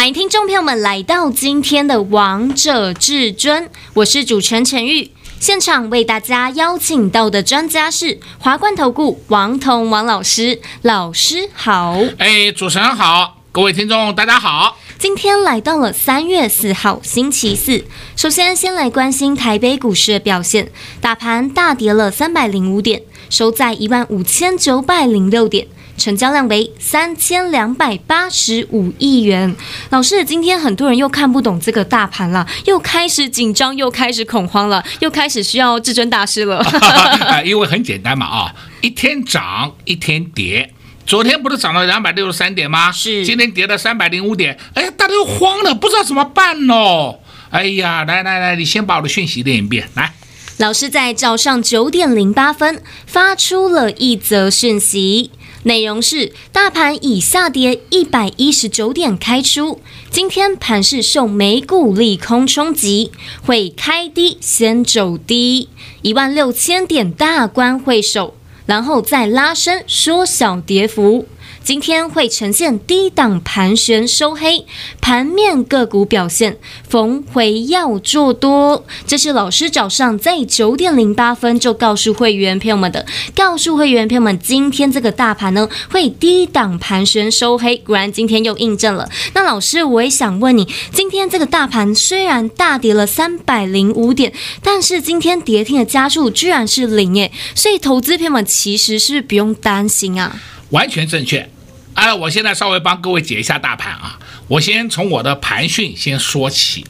欢迎听众朋友们来到今天的《王者至尊》，我是主持人陈玉。现场为大家邀请到的专家是华冠投顾王彤王老师，老师好。哎，主持人好，各位听众大家好。今天来到了三月四号星期四，首先先来关心台北股市的表现，大盘大跌了三百零五点，收在一万五千九百零六点。成交量为三千两百八十五亿元。老师，今天很多人又看不懂这个大盘了，又开始紧张，又开始恐慌了，又开始需要至尊大师了。因为很简单嘛，啊，一天涨一天跌。昨天不是涨了两百六十三点吗？是。今天跌到三百零五点，哎呀，大家又慌了，不知道怎么办喽。哎呀，来来来，你先把我的讯息念一遍，来。老师在早上九点零八分发出了一则讯息。内容是：大盘以下跌一百一十九点开出，今天盘是受美股利空冲击，会开低先走低，一万六千点大关会守，然后再拉升缩小跌幅。今天会呈现低档盘旋收黑，盘面个股表现逢回要做多。这是老师早上在九点零八分就告诉会员朋友们的，告诉会员朋友们，今天这个大盘呢会低档盘旋收黑，果然今天又印证了。那老师，我也想问你，今天这个大盘虽然大跌了三百零五点，但是今天跌停的家数居然是零耶，所以投资朋友们其实是不用担心啊。完全正确，啊，我现在稍微帮各位解一下大盘啊。我先从我的盘讯先说起，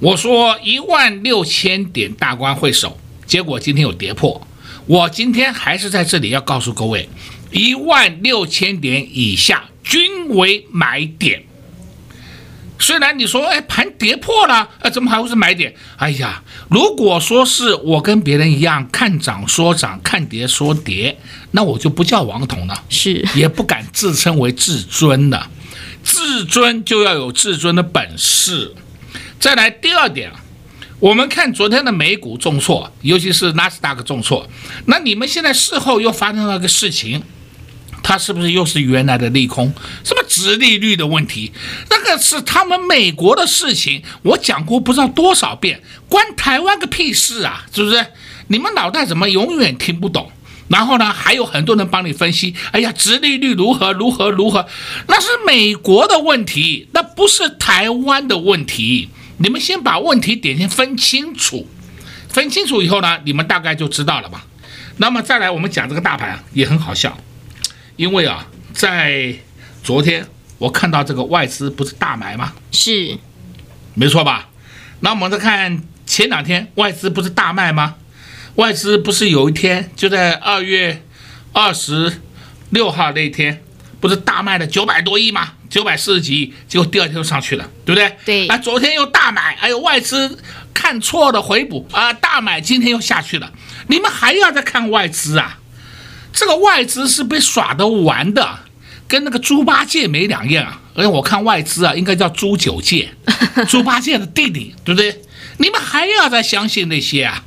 我说一万六千点大关会守，结果今天有跌破，我今天还是在这里要告诉各位，一万六千点以下均为买点。虽然你说，哎，盘跌破了，呃，怎么还会是买点？哎呀，如果说是我跟别人一样看涨说涨，看跌说跌，那我就不叫王彤了，是，也不敢自称为至尊了。至尊就要有至尊的本事。再来第二点，我们看昨天的美股重挫，尤其是纳斯达克重挫，那你们现在事后又发生了个事情。它是不是又是原来的利空？什么直利率的问题？那个是他们美国的事情，我讲过不知道多少遍，关台湾个屁事啊！是不是？你们脑袋怎么永远听不懂？然后呢，还有很多人帮你分析，哎呀，直利率如何如何如何？那是美国的问题，那不是台湾的问题。你们先把问题点先分清楚，分清楚以后呢，你们大概就知道了吧？那么再来，我们讲这个大盘啊也很好笑。因为啊，在昨天我看到这个外资不是大买吗？是，没错吧？那我们再看前两天外资不是大卖吗？外资不是有一天就在二月二十六号那一天，不是大卖了九百多亿吗？九百四十几亿，结果第二天就上去了，对不对？对。啊，昨天又大买，哎呦外资看错了回补啊，大买，今天又下去了。你们还要再看外资啊？这个外资是被耍的玩的，跟那个猪八戒没两样啊！而且我看外资啊，应该叫猪九戒，猪八戒的弟弟，对不对？你们还要再相信那些啊？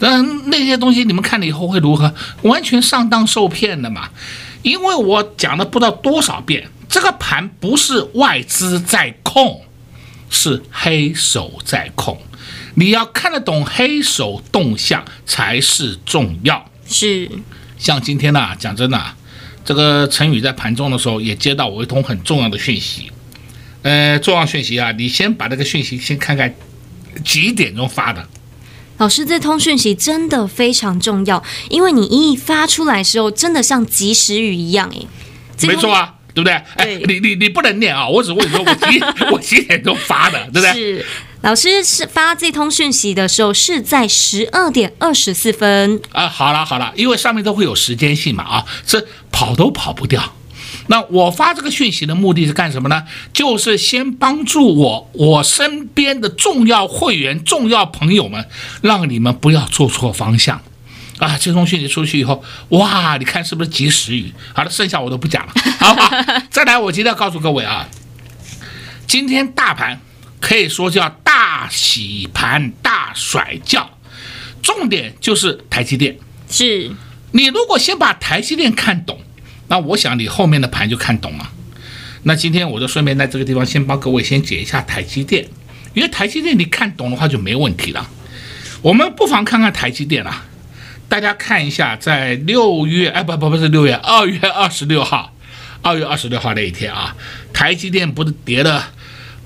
那那些东西你们看了以后会如何？完全上当受骗的嘛！因为我讲了不知道多少遍，这个盘不是外资在控，是黑手在控。你要看得懂黑手动向才是重要。是。像今天呢、啊，讲真的、啊，这个陈宇在盘中的时候也接到我一通很重要的讯息，呃，重要讯息啊，你先把这个讯息先看看几点钟发的。老师，这通讯息真的非常重要，因为你一发出来的时候，真的像及时雨一样，哎，没错啊，对不对？对，哎，你你你不能念啊，我只问你说我几 我几点钟发的，对不对？是。老师是发这通讯息的时候是在十二点二十四分啊。好了好了，因为上面都会有时间性嘛啊，这跑都跑不掉。那我发这个讯息的目的是干什么呢？就是先帮助我我身边的重要会员、重要朋友们，让你们不要做错方向。啊，这封讯息出去以后，哇，你看是不是及时雨？好了，剩下我都不讲了，好不好？再来，我今天要告诉各位啊，今天大盘可以说叫大洗盘、大甩轿，重点就是台积电。是你如果先把台积电看懂，那我想你后面的盘就看懂了。那今天我就顺便在这个地方先帮各位先解一下台积电，因为台积电你看懂的话就没问题了。我们不妨看看台积电啊。大家看一下，在六月，哎，不不不是六月，二月二十六号，二月二十六号那一天啊，台积电不是跌了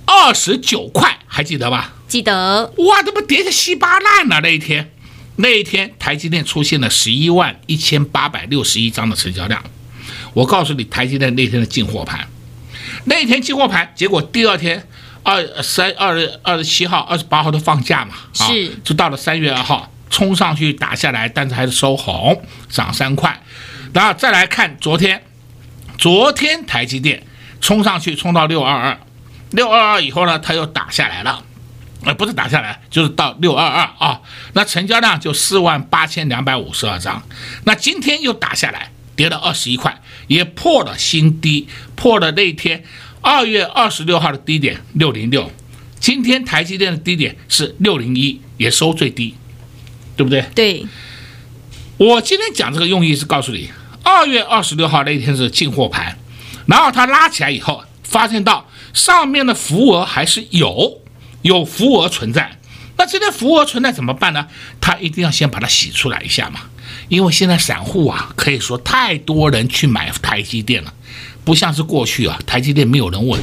二十九块，还记得吧？记得。哇，这不跌得稀巴烂了那一天，那一天台积电出现了十一万一千八百六十一张的成交量。我告诉你，台积电那天的进货盘，那一天进货盘，结果第二天二三二二十七号、二十八号都放假嘛，啊，是，就到了三月二号。冲上去打下来，但是还是收红，涨三块。然后再来看昨天，昨天台积电冲上去，冲到六二二，六二二以后呢，它又打下来了，呃，不是打下来，就是到六二二啊。那成交量就四万八千两百五十二张。那今天又打下来，跌了二十一块，也破了新低，破了那天二月二十六号的低点六零六。今天台积电的低点是六零一，也收最低。对不对？对，我今天讲这个用意是告诉你，二月二十六号那一天是进货盘，然后它拉起来以后，发现到上面的浮额还是有，有浮额存在。那这些浮额存在怎么办呢？他一定要先把它洗出来一下嘛，因为现在散户啊，可以说太多人去买台积电了，不像是过去啊，台积电没有人问，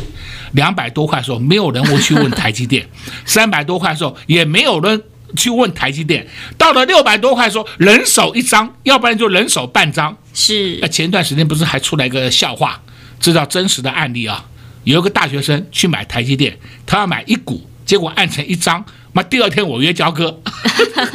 两百多块的时候没有人会去问台积电，三百多块的时候也没有人。去问台积电，到了六百多块，说人手一张，要不然就人手半张。是，那前段时间不是还出来一个笑话，知道真实的案例啊？有一个大学生去买台积电，他要买一股，结果按成一张。那第二天我约交割，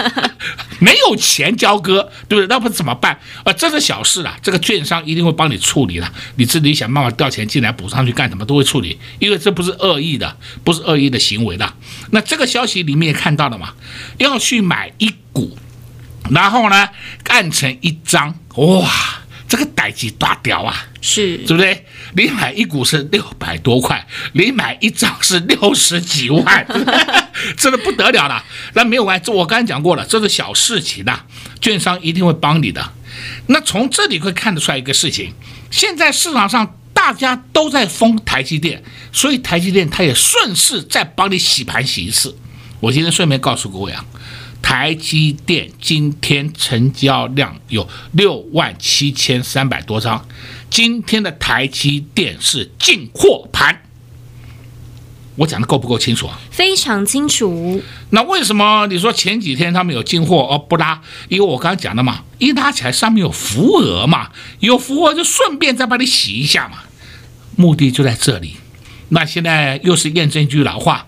没有钱交割，对不对？那不怎么办？啊，这是小事啊，这个券商一定会帮你处理的。你自己想办法调钱进来补上去干什么都会处理，因为这不是恶意的，不是恶意的行为的。那这个消息里面也看到了嘛？要去买一股，然后呢，按成一张，哇！这个代志大屌啊，是，对不对？你买一股是六百多块，你买一张是六十几万，真的不得了了。那没有关系，我刚才讲过了，这是小事情呐，券商一定会帮你的。那从这里会看得出来一个事情，现在市场上大家都在封台积电，所以台积电它也顺势再帮你洗盘洗一次。我今天顺便告诉各位啊。台积电今天成交量有六万七千三百多张，今天的台积电是进货盘，我讲的够不够清楚啊？非常清楚。那为什么你说前几天他们有进货而不拉？因为我刚刚讲的嘛，一拉起来上面有浮额嘛，有浮额就顺便再帮你洗一下嘛，目的就在这里。那现在又是验证一句老话。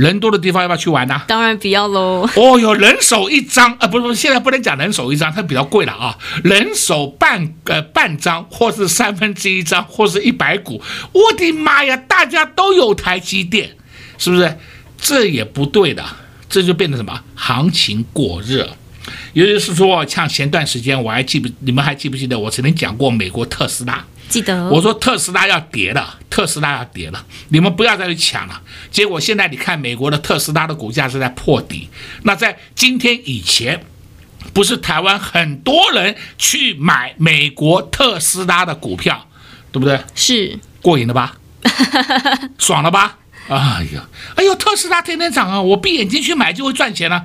人多的地方要不要去玩呢、啊？当然不要喽。哦哟，人手一张啊，不是不是，现在不能讲人手一张，它比较贵了啊。人手半呃半张，或是三分之一张，或是一百股。我的妈呀，大家都有台积电，是不是？这也不对的，这就变成什么？行情过热。尤其是说，像前段时间，我还记不，你们还记不记得我曾经讲过美国特斯拉？记得。我说特斯拉要跌了，特斯拉要跌了，你们不要再去抢了。结果现在你看，美国的特斯拉的股价是在破底。那在今天以前，不是台湾很多人去买美国特斯拉的股票，对不对？是。过瘾了吧？爽了吧？哎呀，哎呦，特斯拉天天涨啊！我闭眼睛去买就会赚钱了。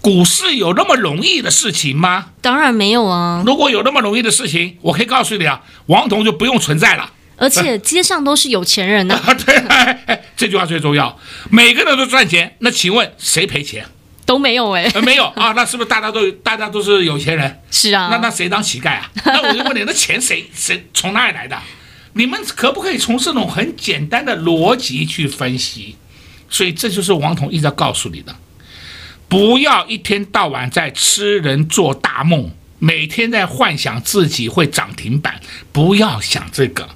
股市有那么容易的事情吗？当然没有啊！如果有那么容易的事情，我可以告诉你啊，王彤就不用存在了。而且街上都是有钱人呢、啊。对，这句话最重要。每个人都赚钱，那请问谁赔钱？都没有哎、呃，没有啊？那是不是大家都大家都是有钱人？是啊。那那谁当乞丐啊？那我就问你，那钱谁谁从哪里来的？你们可不可以从这种很简单的逻辑去分析？所以这就是王彤一直要告诉你的。不要一天到晚在痴人做大梦，每天在幻想自己会涨停板，不要想这个。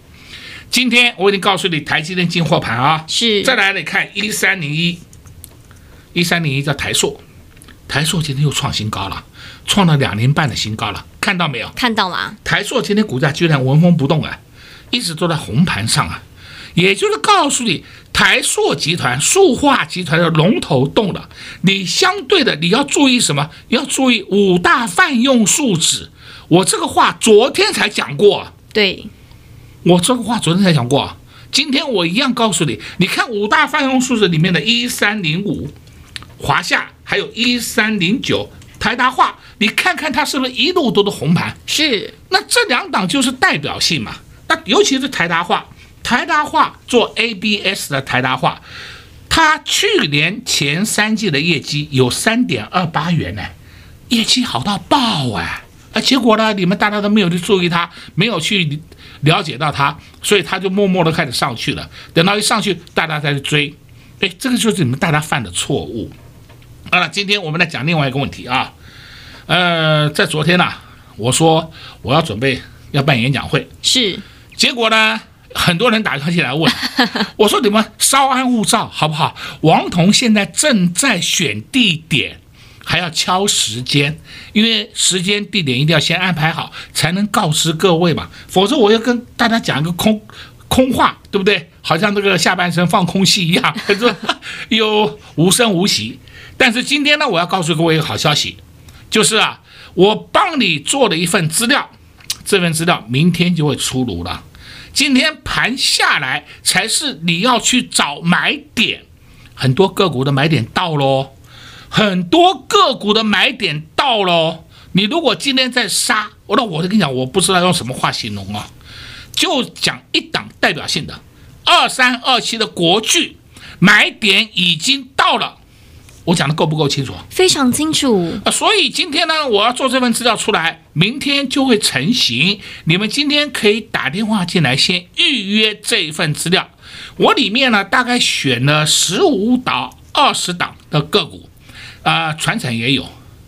今天我已经告诉你，台积电进货盘啊，是。再来你看一三零一，一三零一叫台硕，台硕今天又创新高了，创了两年半的新高了，看到没有？看到了。台硕今天股价居然纹风不动啊，一直都在红盘上啊，也就是告诉你，台塑集团、塑化集团的龙头动了，你相对的你要注意什么？要注意五大泛用树脂。我这个话昨天才讲过，对。我这个话昨天才讲过，今天我一样告诉你，你看五大泛用树脂里面的一三零五，华夏，还有一三零九，台达化，你看看它是不是一路都是红盘？是，那这两档就是代表性嘛。那尤其是台达化，台达化做 ABS 的台达化，它去年前三季的业绩有三点二八元呢，业绩好到爆哎，啊，结果呢，你们大家都没有去注意它，没有去。了解到它，所以它就默默的开始上去了。等到一上去，大家再去追，哎，这个就是你们大家犯的错误。啊，今天我们来讲另外一个问题啊。呃，在昨天呢、啊，我说我要准备要办演讲会，是。结果呢，很多人打电话进来问，我说你们稍安勿躁，好不好？王彤现在正在选地点。还要敲时间，因为时间地点一定要先安排好，才能告知各位嘛。否则我要跟大家讲一个空空话，对不对？好像这个下半身放空气一样，可是又无声无息。但是今天呢，我要告诉各位一个好消息，就是啊，我帮你做了一份资料，这份资料明天就会出炉了。今天盘下来才是你要去找买点，很多个股的买点到喽。很多个股的买点到喽，你如果今天在杀，我那我就跟你讲，我不知道用什么话形容啊，就讲一档代表性的二三二七的国巨买点已经到了，我讲的够不够清楚？非常清楚啊，所以今天呢，我要做这份资料出来，明天就会成型。你们今天可以打电话进来，先预约这一份资料。我里面呢，大概选了十五到二十档的个股。啊，传产也有，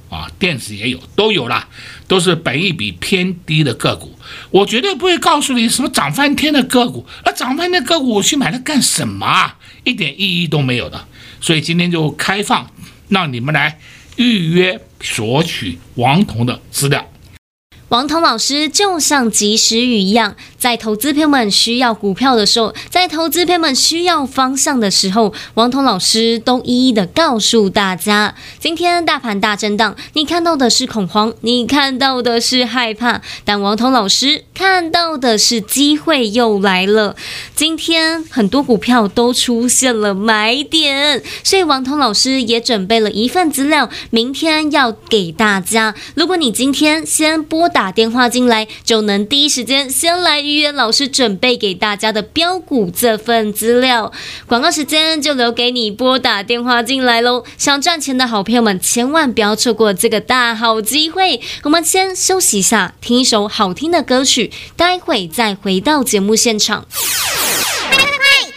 啊，电子也有，都有啦，都是本益比偏低的个股。我绝对不会告诉你什么涨翻天的个股，那涨翻天的个股我去买它干什么啊？一点意义都没有的。所以今天就开放，让你们来预约索取王彤的资料。王彤老师就像及时雨一样，在投资朋友们需要股票的时候，在投资朋友们需要方向的时候，王彤老师都一一的告诉大家。今天大盘大震荡，你看到的是恐慌，你看到的是害怕，但王彤老师看到的是机会又来了。今天很多股票都出现了买点，所以王彤老师也准备了一份资料，明天要给大家。如果你今天先拨打。电话进来就能第一时间先来预约老师准备给大家的标股这份资料。广告时间就留给你拨打电话进来喽！想赚钱的好朋友们千万不要错过这个大好机会。我们先休息一下，听一首好听的歌曲，待会再回到节目现场。快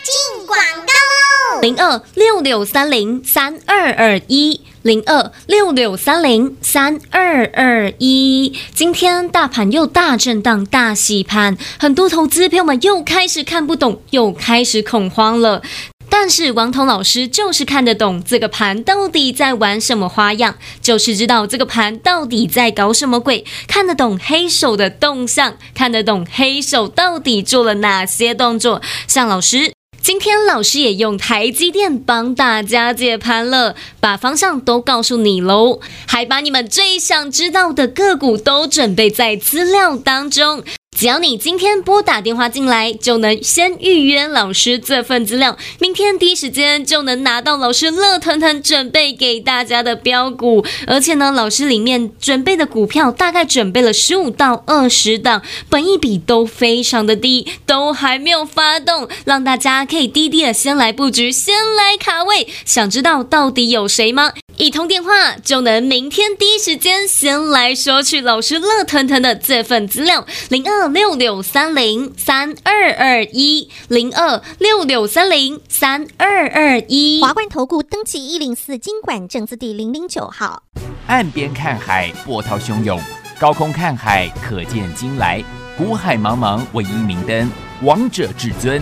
进广告喽！零二六六三零三二二一。零二六六三零三二二一，今天大盘又大震荡、大洗盘，很多投资朋友们又开始看不懂，又开始恐慌了。但是王彤老师就是看得懂这个盘到底在玩什么花样，就是知道这个盘到底在搞什么鬼，看得懂黑手的动向，看得懂黑手到底做了哪些动作。像老师。今天老师也用台积电帮大家解盘了，把方向都告诉你喽，还把你们最想知道的个股都准备在资料当中。只要你今天拨打电话进来，就能先预约老师这份资料，明天第一时间就能拿到老师乐腾腾准备给大家的标股。而且呢，老师里面准备的股票大概准备了十五到二十档，本一比都非常的低，都还没有发动，让大家可以低低的先来布局，先来卡位。想知道到底有谁吗？一通电话就能明天第一时间先来索取老师乐腾腾的这份资料，零二六六三零三二二一，零二六六三零三二二一。华冠投顾登记一零四经管证字第零零九号。岸边看海，波涛汹涌；高空看海，可见金来。古海茫茫，唯一明灯。王者至尊。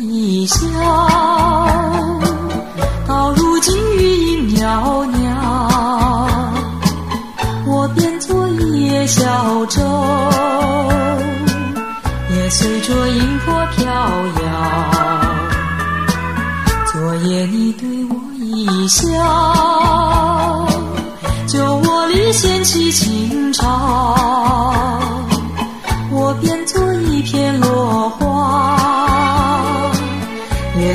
一笑到如今余音袅袅我变作一叶小舟也随着音波飘摇。昨夜你对我一笑酒窝里掀起情潮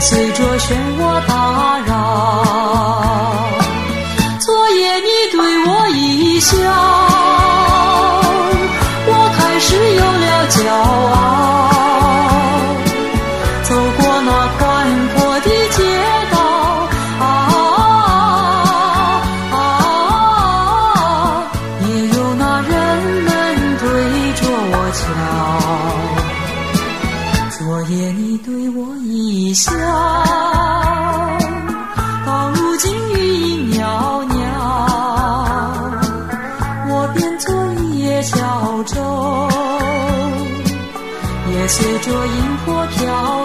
随着漩涡打扰昨夜你对我一笑我开始有了骄傲。笑。到如今余音袅袅我便做一叶小舟。也随着音波飘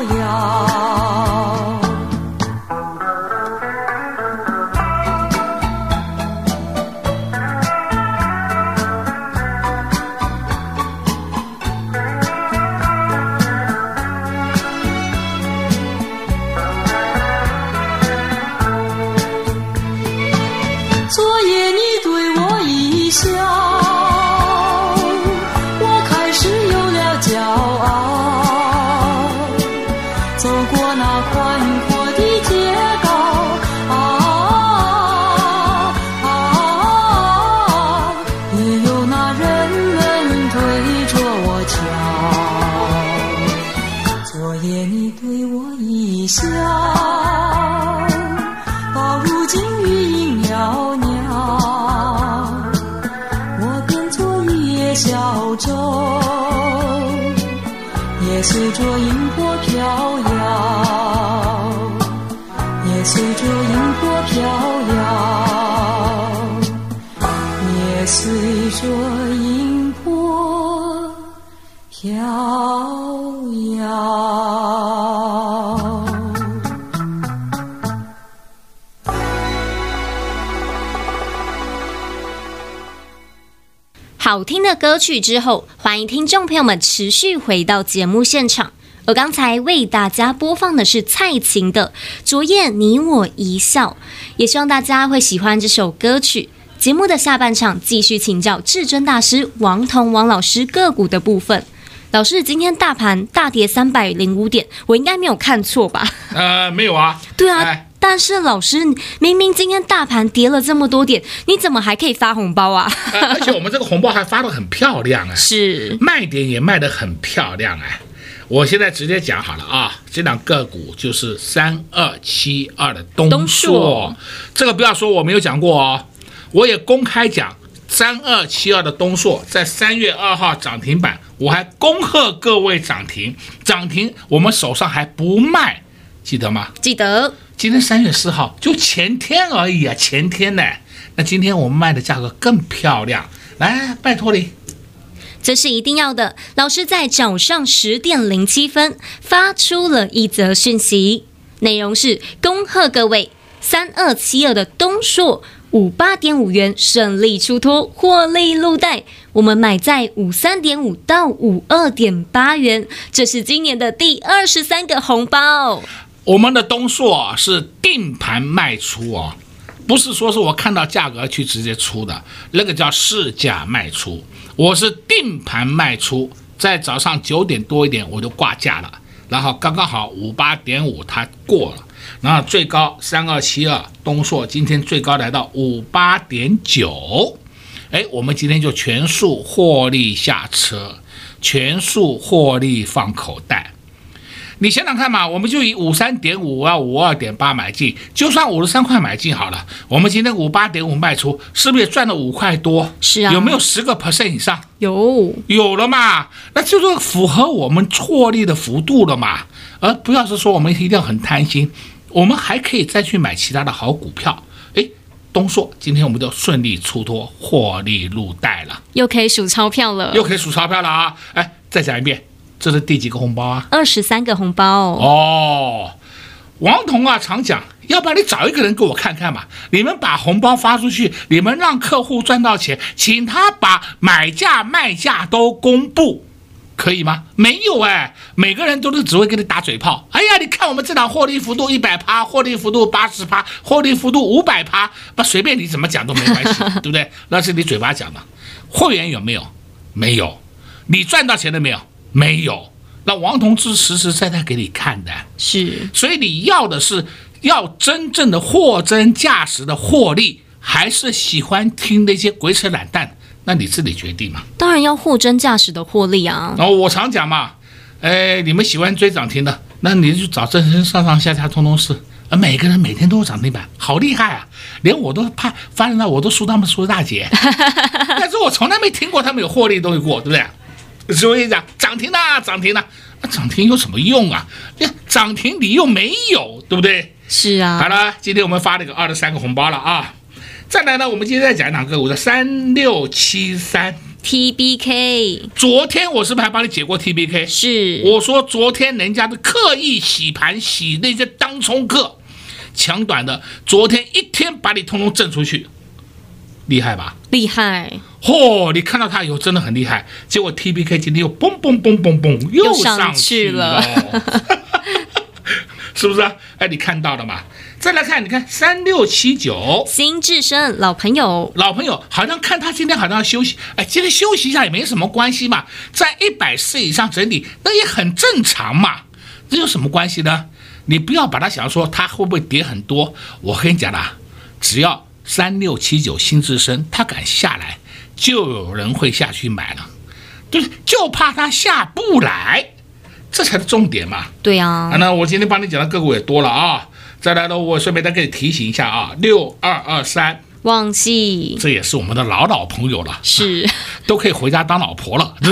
走过那宽阔的街道，啊啊，也有那人们对着我瞧。昨夜你对我一笑，到如今余音袅袅。我便做一叶小舟，也随着音波飘摇。随着音波飘摇也随着音波飘摇。好听的歌曲之后欢迎听众朋友们持续回到节目现场。而刚才为大家播放的是蔡琴的《昨夜你我一笑》，也希望大家会喜欢这首歌曲。节目的下半场继续请教至尊大师王彤王老师个股的部分。老师，今天大盘大跌三百零五点，我应该没有看错吧？呃，没有啊。对啊。哎但是老师，明明今天大盘跌了这么多点，你怎么还可以发红包啊？呃、而且我们这个红包还发的很漂亮啊！是卖点也卖的很漂亮啊！我现在直接讲好了啊，这两个股就是三二七二的东硕，东硕这个不要说我没有讲过哦，我也公开讲三二七二的东硕在三月二号涨停板，我还恭贺各位涨停，涨停我们手上还不卖，记得吗？记得。今天三月四号，就前天而已啊，前天呢。那今天我们卖的价格更漂亮，来，拜托你。这是一定要的。老师在早上十点零七分发出了一则讯息，内容是恭贺各位三二七二的东硕五八点五元顺利出脱，获利入袋。我们买在五三点五到五二点八元，这是今年的第二十三个红包。我们的东硕是定盘卖出哦，不是说是我看到价格去直接出的，那个叫市价卖出，我是定盘卖出，在早上九点多一点我就挂价了，然后刚刚好五八点五它过了，然后最高三二七二东硕今天最高来到五八点九，哎，我们今天就全数获利下车，全数获利放口袋。你想想看嘛，我们就以五三点五啊五二点八买进，就算五十三块买进好了。我们今天五八点五卖出，是不是也赚了五块多？是啊，有没有十个 percent 以上？有，有了嘛？那就是符合我们获利的幅度了嘛。而不要是说我们一定要很贪心，我们还可以再去买其他的好股票。诶，东硕，今天我们就顺利出脱，获利入袋了，又可以数钞票了，又可以数钞票了啊！哎，再讲一遍。这是第几个红包啊？二十三个红包哦。王彤啊，常讲，要不然你找一个人给我看看嘛。你们把红包发出去，你们让客户赚到钱，请他把买价卖价都公布，可以吗？没有哎，每个人都是只会给你打嘴炮。哎呀，你看我们这档获利幅度一百趴，获利幅度八十趴，获利幅度五百趴，不随便你怎么讲都没关系，对不对？那是你嘴巴讲的。会员有没有？没有。你赚到钱了没有？没有，那王同志实实在在给你看的，是，所以你要的是要真正的货真价实的获利，还是喜欢听那些鬼扯懒蛋？那你自己决定嘛。当然要货真价实的获利啊。哦我常讲嘛，哎，你们喜欢追涨停的，那你就找正身上上下下通通是，啊每个人每天都有涨停板，好厉害啊！连我都怕发现了，我都输他们输大截，但是我从来没听过他们有获利的东西过，对不对？所以讲涨停了，涨停了，那涨停有什么用啊？涨停你又没有，对不对？是啊。好了，今天我们发了个二十三个红包了啊！再来呢，我们今天再讲一档个股的三六七三 T B K。昨天我是不是还帮你解过 T B K？是。我说昨天人家的刻意洗盘洗那些当冲客，抢短的，昨天一天把你通通震出去。厉害吧？厉害！嚯、哦，你看到它以后真的很厉害。结果 T B K 今天又嘣嘣嘣嘣嘣又上去了，去了 是不是？啊哎，你看到了吗？再来看，你看三六七九新智深老朋友，老朋友好像看他今天好像要休息，哎，今天休息一下也没什么关系嘛，在一百四以上整理那也很正常嘛，这有什么关系呢？你不要把它想说它会不会跌很多，我跟你讲啦，只要。三六七九新之声，他敢下来，就有人会下去买了，对，就怕他下不来，这才是重点嘛。对呀、啊。那我今天帮你讲的个股也多了啊，再来呢，我顺便再给你提醒一下啊，六二二三忘记，这也是我们的老老朋友了，是，都可以回家当老婆了，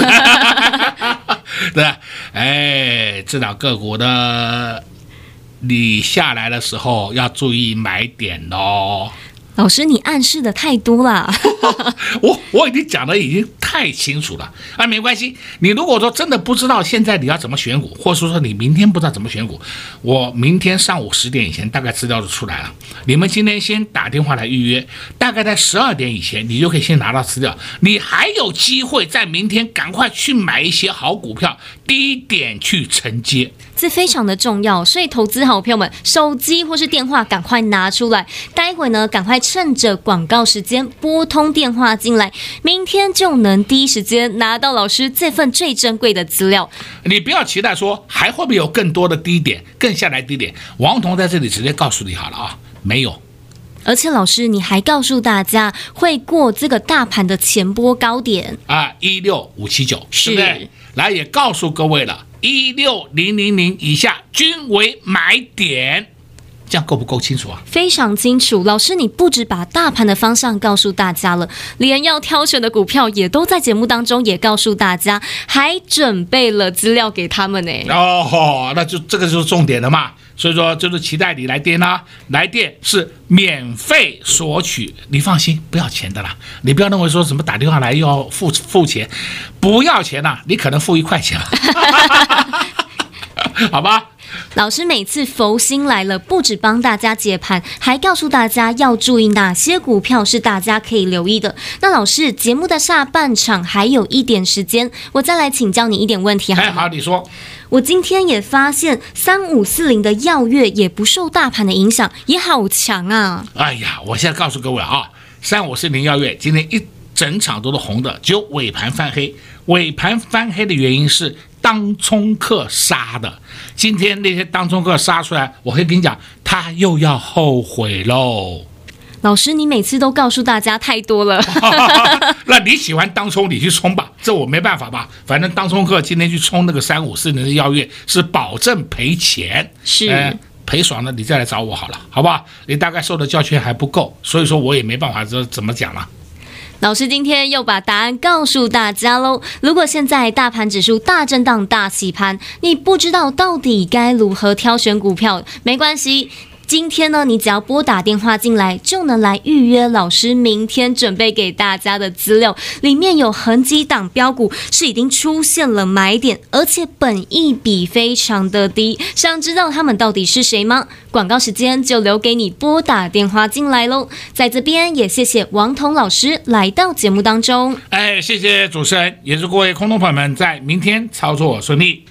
对吧？哎，这档个股的，你下来的时候要注意买点哦。老师，你暗示的太多了。我我已经讲的已经太清楚了啊，没关系。你如果说真的不知道现在你要怎么选股，或者说你明天不知道怎么选股，我明天上午十点以前大概资料就出来了。你们今天先打电话来预约，大概在十二点以前，你就可以先拿到资料。你还有机会在明天赶快去买一些好股票，低点去承接，这非常的重要。所以投资好朋友们，手机或是电话赶快拿出来，待会呢赶快。趁着广告时间拨通电话进来，明天就能第一时间拿到老师这份最珍贵的资料。你不要期待说还会不会有更多的低点，更下来低点。王彤在这里直接告诉你好了啊，没有。而且老师你还告诉大家会过这个大盘的前波高点啊，一六五七九，是不对？来也告诉各位了，一六零零零以下均为买点。这样够不够清楚啊？非常清楚，老师，你不止把大盘的方向告诉大家了，连要挑选的股票也都在节目当中也告诉大家，还准备了资料给他们呢。哦，那就这个就是重点了嘛。所以说，就是期待你来电啦，来电是免费索取，你放心，不要钱的啦。你不要认为说什么打电话来又要付付钱，不要钱呐，你可能付一块钱，好吧？老师每次佛心来了，不止帮大家解盘，还告诉大家要注意哪些股票是大家可以留意的。那老师，节目的下半场还有一点时间，我再来请教你一点问题好吗？哎，好，你说。我今天也发现三五四零的耀月也不受大盘的影响，也好强啊！哎呀，我现在告诉各位啊，三五四零耀月今天一整场都是红的，只有尾盘翻黑。尾盘翻黑的原因是当冲客杀的。今天那些当冲客杀出来，我可以跟你讲，他又要后悔喽。老师，你每次都告诉大家太多了。那你喜欢当冲，你去冲吧，这我没办法吧。反正当冲客今天去冲那个三五四零的邀约，是保证赔钱，是、呃、赔爽了，你再来找我好了，好不好？你大概受的教训还不够，所以说我也没办法这怎么讲了。老师今天又把答案告诉大家喽。如果现在大盘指数大震荡、大洗盘，你不知道到底该如何挑选股票，没关系。今天呢，你只要拨打电话进来，就能来预约老师明天准备给大家的资料。里面有很几档标股是已经出现了买点，而且本益比非常的低。想知道他们到底是谁吗？广告时间就留给你拨打电话进来喽。在这边也谢谢王彤老师来到节目当中。哎，谢谢主持人，也祝各位空头朋友们在明天操作顺利。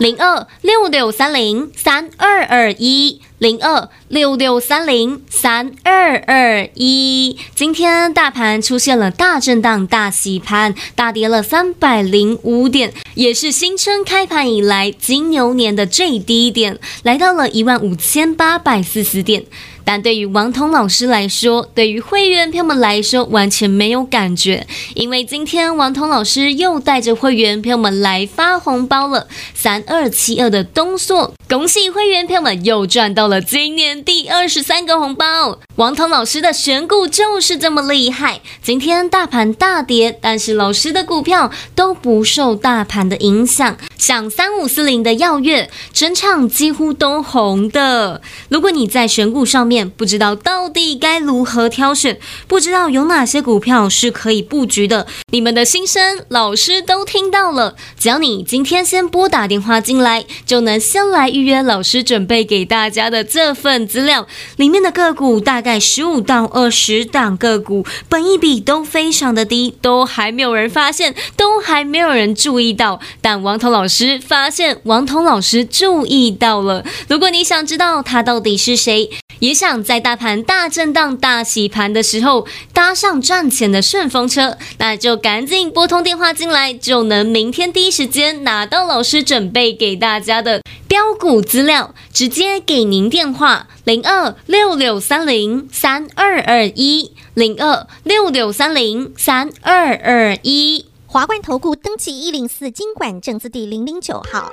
零二六六三零三二二一，零二六六三零三二二一。今天大盘出现了大震荡、大洗盘，大跌了三百零五点，也是新春开盘以来金牛年的最低点，来到了一万五千八百四十点。但对于王彤老师来说，对于会员朋友们来说，完全没有感觉，因为今天王彤老师又带着会员朋友们来发红包了，三二七二的东硕，恭喜会员朋友们又赚到了今年第二十三个红包。王彤老师的选股就是这么厉害，今天大盘大跌，但是老师的股票都不受大盘的影响，像三五四零的耀月，整场几乎都红的。如果你在选股上面，不知道到底该如何挑选，不知道有哪些股票是可以布局的。你们的心声，老师都听到了。只要你今天先拨打电话进来，就能先来预约老师准备给大家的这份资料。里面的个股大概十五到二十档个股，本一比都非常的低，都还没有人发现，都还没有人注意到。但王彤老师发现，王彤老师注意到了。如果你想知道他到底是谁，也想在大盘大震荡、大洗盘的时候搭上赚钱的顺风车，那就赶紧拨通电话进来，就能明天第一时间拿到老师准备给大家的标股资料，直接给您电话零二六六三零三二二一零二六六三零三二二一华冠投顾登记一零四金管证字第零零九号。